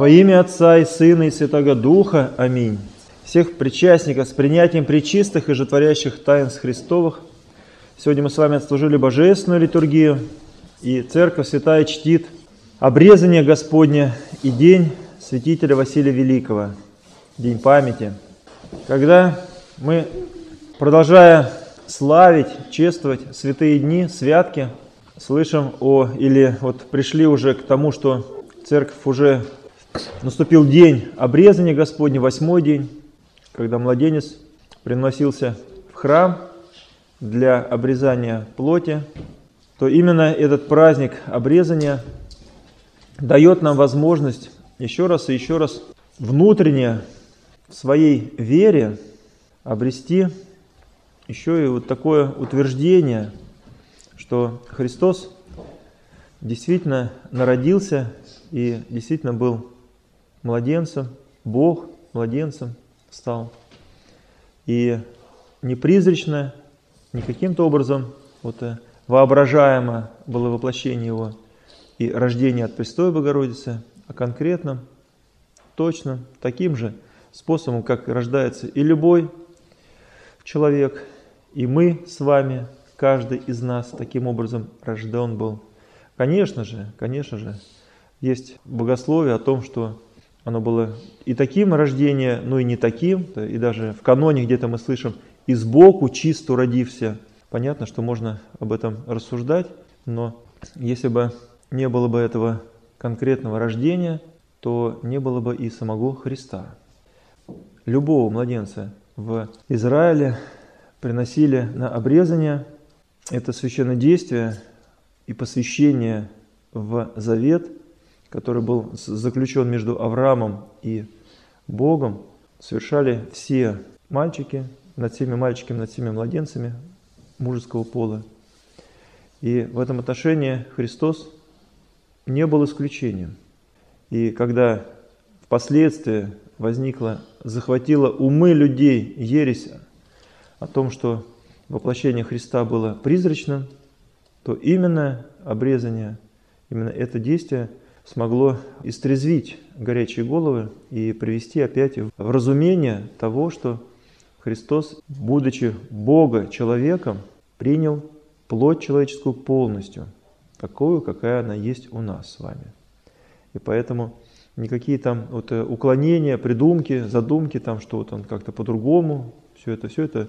Во имя Отца и Сына и Святого Духа. Аминь. Всех причастников с принятием причистых и жетворящих таинств Христовых. Сегодня мы с вами отслужили Божественную литургию, и Церковь Святая чтит обрезание Господня и день святителя Василия Великого, день памяти. Когда мы, продолжая славить, чествовать святые дни, святки, слышим о, или вот пришли уже к тому, что церковь уже наступил день обрезания Господня, восьмой день, когда младенец приносился в храм для обрезания плоти, то именно этот праздник обрезания дает нам возможность еще раз и еще раз внутренне в своей вере обрести еще и вот такое утверждение, что Христос действительно народился и действительно был младенцем, Бог младенцем стал. И не призрачно, не каким-то образом вот, э, воображаемо было воплощение его и рождение от Престой Богородицы, а конкретно, точно, таким же способом, как рождается и любой человек, и мы с вами, каждый из нас таким образом рожден был. Конечно же, конечно же, есть богословие о том, что оно было и таким рождение, но и не таким. И даже в каноне где-то мы слышим «и сбоку чисто родився». Понятно, что можно об этом рассуждать, но если бы не было бы этого конкретного рождения, то не было бы и самого Христа. Любого младенца в Израиле приносили на обрезание. Это священное действие и посвящение в завет, который был заключен между Авраамом и Богом, совершали все мальчики, над всеми мальчиками, над всеми младенцами мужеского пола. И в этом отношении Христос не был исключением. И когда впоследствии возникла, захватила умы людей ересь о том, что воплощение Христа было призрачным, то именно обрезание, именно это действие смогло истрезвить горячие головы и привести опять в разумение того, что Христос, будучи Бога человеком, принял плоть человеческую полностью, такую, какая она есть у нас с вами. И поэтому никакие там вот э, уклонения, придумки, задумки, там, что вот он как-то по-другому, все это, все это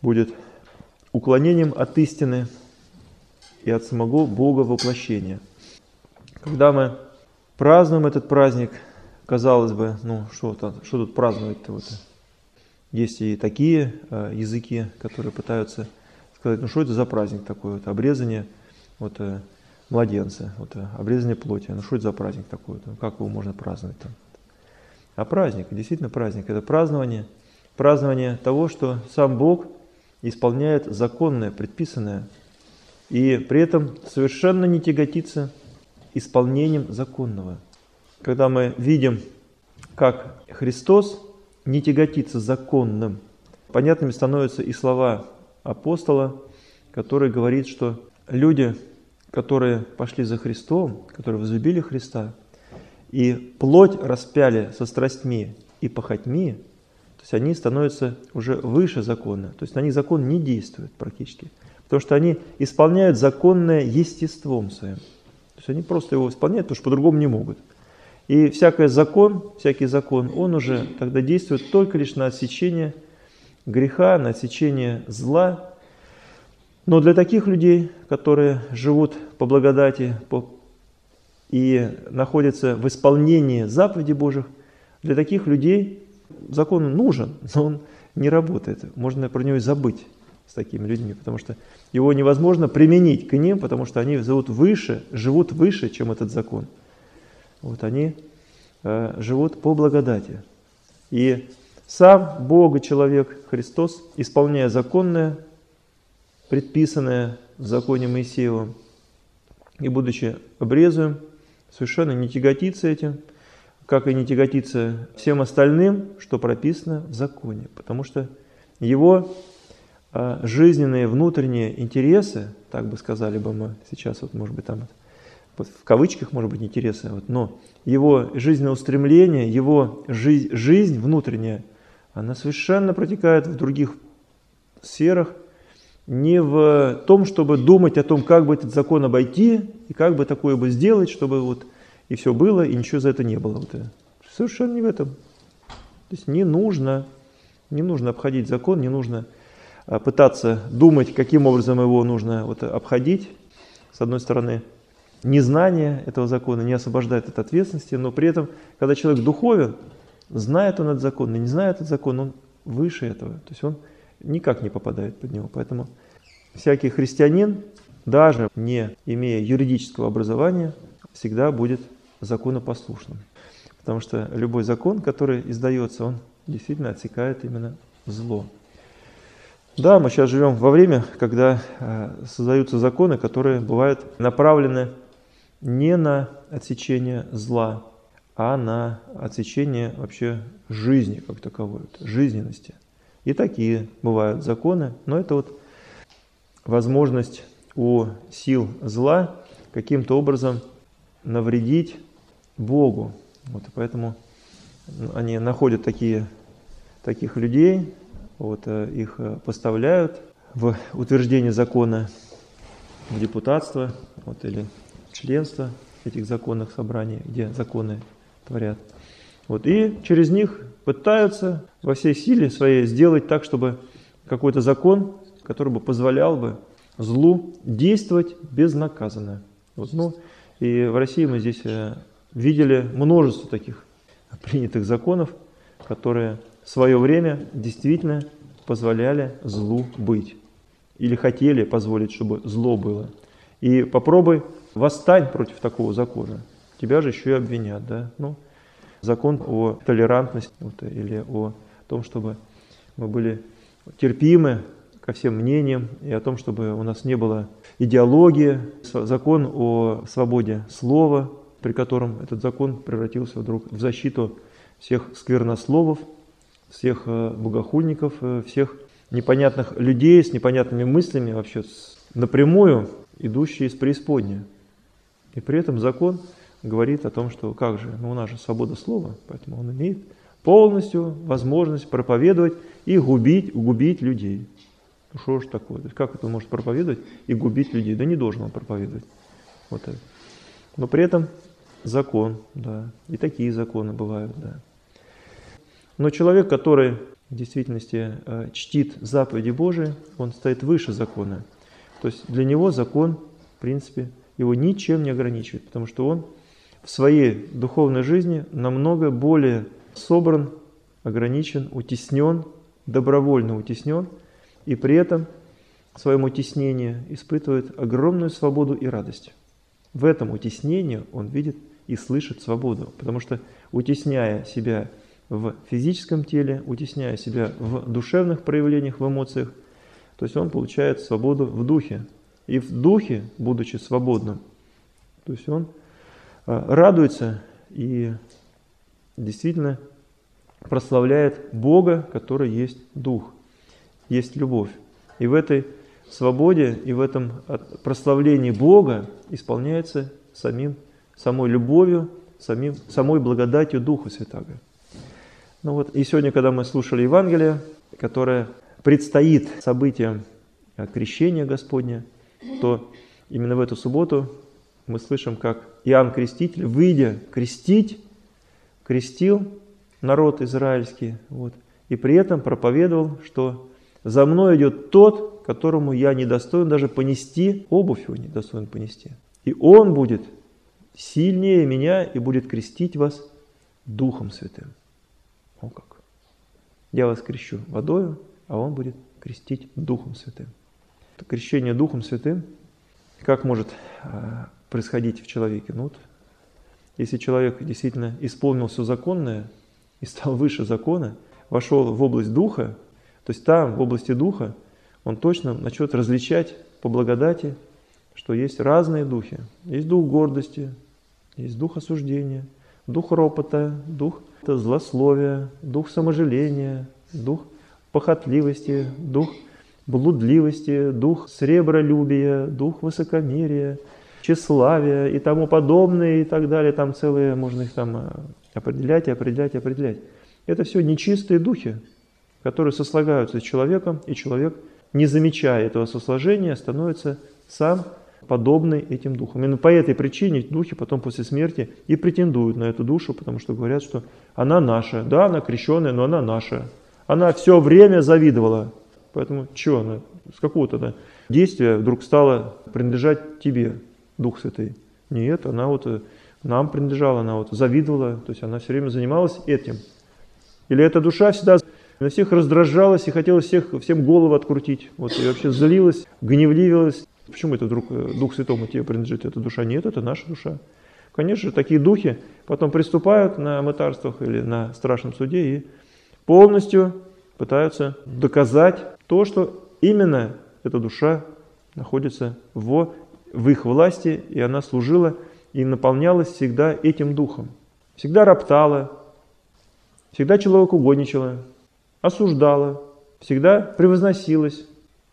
будет уклонением от истины и от самого Бога воплощения. Когда мы празднуем этот праздник, казалось бы, ну что, -то, что тут праздновать-то? Вот? Есть и такие э, языки, которые пытаются сказать, ну что это за праздник такой, вот, обрезание вот, э, младенца, вот, э, обрезание плоти, ну что это за праздник такой, ну, как его можно праздновать там? А праздник, действительно праздник, это празднование, празднование того, что сам Бог исполняет законное, предписанное, и при этом совершенно не тяготится исполнением законного. Когда мы видим, как Христос не тяготится законным, понятными становятся и слова апостола, который говорит, что люди, которые пошли за Христом, которые возлюбили Христа, и плоть распяли со страстьми и похотьми, то есть они становятся уже выше закона. То есть на них закон не действует практически. Потому что они исполняют законное естеством своим. То есть они просто его исполняют, потому что по-другому не могут. И всякий закон, всякий закон, он уже тогда действует только лишь на отсечение греха, на отсечение зла. Но для таких людей, которые живут по благодати по, и находятся в исполнении заповедей Божьих, для таких людей закон нужен, но он не работает. Можно про него и забыть с такими людьми, потому что его невозможно применить к ним, потому что они живут выше, живут выше, чем этот закон. Вот они э, живут по благодати. И сам Бог и человек Христос, исполняя законное, предписанное в законе Моисеевом, и будучи обрезуем, совершенно не тяготится этим, как и не тяготится всем остальным, что прописано в законе, потому что его жизненные внутренние интересы, так бы сказали бы мы сейчас, вот может быть там вот в кавычках, может быть, интересы, вот, но его жизненное устремление, его жизнь, жизнь внутренняя, она совершенно протекает в других сферах, не в том, чтобы думать о том, как бы этот закон обойти, и как бы такое бы сделать, чтобы вот и все было, и ничего за это не было. Вот это. Совершенно не в этом. То есть не нужно, не нужно обходить закон, не нужно а, пытаться думать, каким образом его нужно вот обходить. С одной стороны, незнание этого закона не освобождает от ответственности, но при этом, когда человек духовен, знает он этот закон, и не знает этот закон, он выше этого. То есть он никак не попадает под него. Поэтому всякий христианин, даже не имея юридического образования, всегда будет законопослушным. Потому что любой закон, который издается, он действительно отсекает именно зло. Да, мы сейчас живем во время, когда э, создаются законы, которые бывают направлены не на отсечение зла, а на отсечение вообще жизни как таковой, жизненности. И такие бывают законы, но это вот возможность у сил зла каким-то образом навредить Богу. Вот, и поэтому они находят такие, таких людей, вот, э, их э, поставляют в утверждение закона в депутатство вот, или членство этих законных собраний, где законы творят. Вот, и через них пытаются во всей силе своей сделать так, чтобы какой-то закон, который бы позволял бы злу действовать безнаказанно. Вот, ну, и в России мы здесь э, видели множество таких принятых законов, которые в свое время действительно позволяли злу быть. Или хотели позволить, чтобы зло было. И попробуй восстань против такого закона. Тебя же еще и обвинят, да? Ну, закон о толерантности вот, или о том, чтобы мы были терпимы ко всем мнениям и о том, чтобы у нас не было идеологии, закон о свободе слова, при котором этот закон превратился вдруг в защиту всех сквернословов, всех э, богохульников, э, всех непонятных людей с непонятными мыслями, вообще напрямую идущие из преисподней. И при этом закон говорит о том, что как же, ну у нас же свобода слова, поэтому он имеет полностью возможность проповедовать и губить, губить людей. Ну что ж такое? То есть как это может проповедовать и губить людей? Да не должен он проповедовать. Вот это. Но при этом закон, да, и такие законы бывают, да. Но человек, который в действительности э, чтит заповеди Божии, он стоит выше закона. То есть для него закон, в принципе, его ничем не ограничивает, потому что он в своей духовной жизни намного более собран, ограничен, утеснен, добровольно утеснен, и при этом в своем утеснении испытывает огромную свободу и радость. В этом утеснении он видит и слышит свободу, потому что утесняя себя в физическом теле, утесняя себя в душевных проявлениях, в эмоциях, то есть он получает свободу в духе. И в духе, будучи свободным, то есть он а, радуется и действительно прославляет Бога, который есть Дух, есть любовь. И в этой свободе и в этом прославлении Бога исполняется самим, самой любовью, самим, самой благодатью Духа Святаго. Ну вот, и сегодня, когда мы слушали Евангелие, которое предстоит событиям крещения Господня, то именно в эту субботу мы слышим, как Иоанн Креститель, выйдя крестить, крестил народ израильский, вот, и при этом проповедовал, что за мной идет тот, которому я не достоин даже понести, обувь его не достоин понести. И он будет сильнее меня и будет крестить вас Духом Святым. О как. Я вас крещу водою, а он будет крестить Духом Святым. Это крещение Духом Святым, как может а, происходить в человеке? Ну вот, если человек действительно исполнил все законное и стал выше закона, вошел в область Духа, то есть там, в области Духа, он точно начнет различать по благодати, что есть разные духи. Есть дух гордости, есть дух осуждения, дух ропота, дух злословия, дух саможаления, дух похотливости, дух блудливости, дух сребролюбия, дух высокомерия, тщеславие и тому подобное и так далее. Там целые, можно их там э, определять и определять и определять. Это все нечистые духи, которые сослагаются с человеком, и человек, не замечая этого сосложения, становится сам подобный этим духам. Именно по этой причине духи потом после смерти и претендуют на эту душу, потому что говорят, что она наша. Да, она крещенная, но она наша. Она все время завидовала. Поэтому что она, с какого-то действия вдруг стала принадлежать тебе, Дух Святый? Нет, она вот э, нам принадлежала, она вот завидовала, то есть она все время занималась этим. Или эта душа всегда на всех раздражалась и хотела всех, всем голову открутить. Вот, и вообще злилась, гневливилась. Почему это вдруг э, Дух Святому тебе принадлежит, эта душа? Нет, это наша душа. Конечно, такие духи потом приступают на мытарствах или на страшном суде и полностью пытаются доказать то, что именно эта душа находится в, в их власти, и она служила и наполнялась всегда этим духом. Всегда роптала, всегда человеку угодничала, осуждала, всегда превозносилась,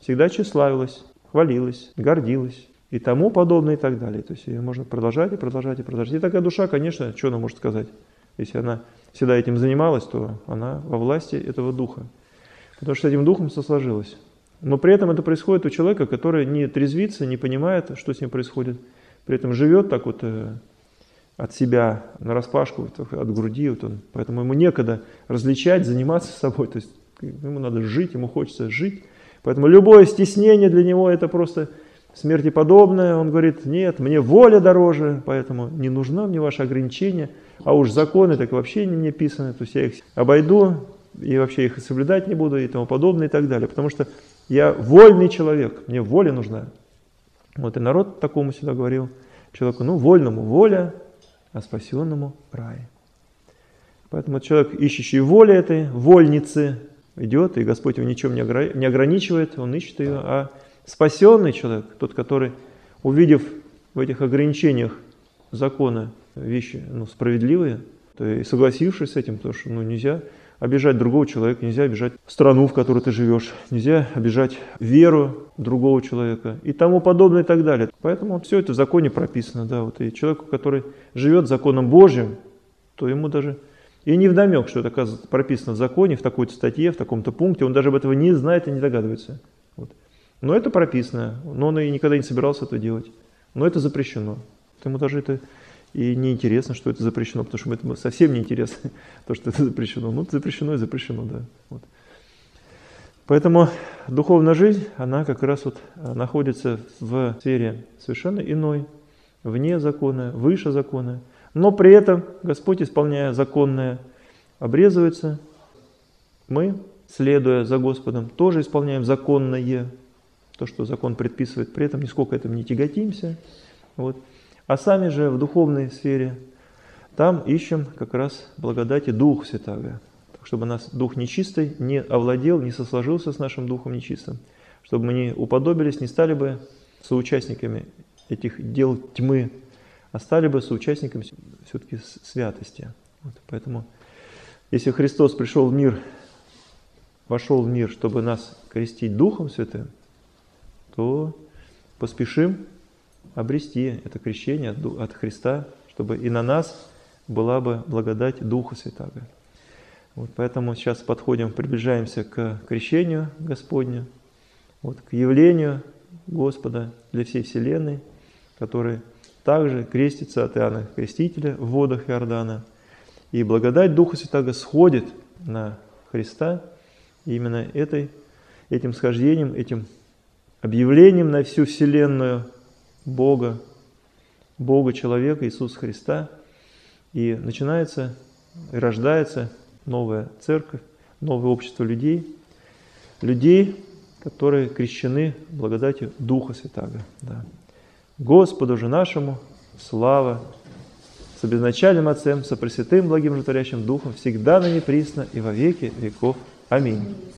всегда тщеславилась, хвалилась, гордилась и тому подобное и так далее. То есть ее можно продолжать и продолжать и продолжать. И такая душа, конечно, что она может сказать? Если она всегда этим занималась, то она во власти этого духа. Потому что этим духом сосложилась. Но при этом это происходит у человека, который не трезвится, не понимает, что с ним происходит. При этом живет так вот э, от себя на распашку, от груди. Вот он, поэтому ему некогда различать, заниматься собой. То есть ему надо жить, ему хочется жить. Поэтому любое стеснение для него это просто смерти подобное. Он говорит, нет, мне воля дороже, поэтому не нужно мне ваше ограничение. А уж законы так вообще не мне писаны, то есть я их обойду и вообще их соблюдать не буду и тому подобное и так далее. Потому что я вольный человек, мне воля нужна. Вот и народ такому всегда говорил человеку, ну, вольному воля, а спасенному рай. Поэтому человек, ищущий воли этой, вольницы, идет, и Господь его ничем не ограничивает, он ищет ее, а спасенный человек, тот, который, увидев в этих ограничениях закона вещи ну, справедливые, то и согласившись с этим, потому что ну, нельзя обижать другого человека, нельзя обижать страну, в которой ты живешь, нельзя обижать веру другого человека и тому подобное и так далее. Поэтому все это в законе прописано. Да, вот. И человеку, который живет законом Божьим, то ему даже и не вдомек, что это прописано в законе, в такой-то статье, в таком-то пункте, он даже об этого не знает и не догадывается. Вот. Но это прописано, но он и никогда не собирался это делать. Но это запрещено. Ему даже это и неинтересно, что это запрещено, потому что это совсем неинтересно, то, что это запрещено. Ну, запрещено и запрещено, да. Вот. Поэтому духовная жизнь, она как раз вот э, находится в сфере совершенно иной, вне закона, выше закона. Но при этом Господь, исполняя законное, обрезывается. Мы, следуя за Господом, тоже исполняем законное, то, что закон предписывает, при этом нисколько этим не тяготимся. Вот. А сами же в духовной сфере, там ищем как раз благодати Духа Святаго, чтобы нас Дух нечистый не овладел, не сосложился с нашим Духом нечистым, чтобы мы не уподобились, не стали бы соучастниками этих дел тьмы, а стали бы соучастниками все-таки святости. Вот, поэтому, если Христос пришел в мир, вошел в мир, чтобы нас крестить Духом Святым, то поспешим обрести это крещение от Христа, чтобы и на нас была бы благодать Духа Святаго. Вот поэтому сейчас подходим, приближаемся к крещению Господню, вот, к явлению Господа для всей Вселенной, который также крестится от Иоанна Крестителя в водах Иордана. И благодать Духа Святаго сходит на Христа. И именно этой, этим схождением, этим объявлением на всю Вселенную Бога, Бога человека, Иисуса Христа. И начинается и рождается новая церковь, новое общество людей, людей, которые крещены благодатью Духа Святаго. Да. Господу же нашему слава с обезначальным Отцем, со Пресвятым Благим Животворящим Духом, всегда на неприсно и во веки веков. Аминь.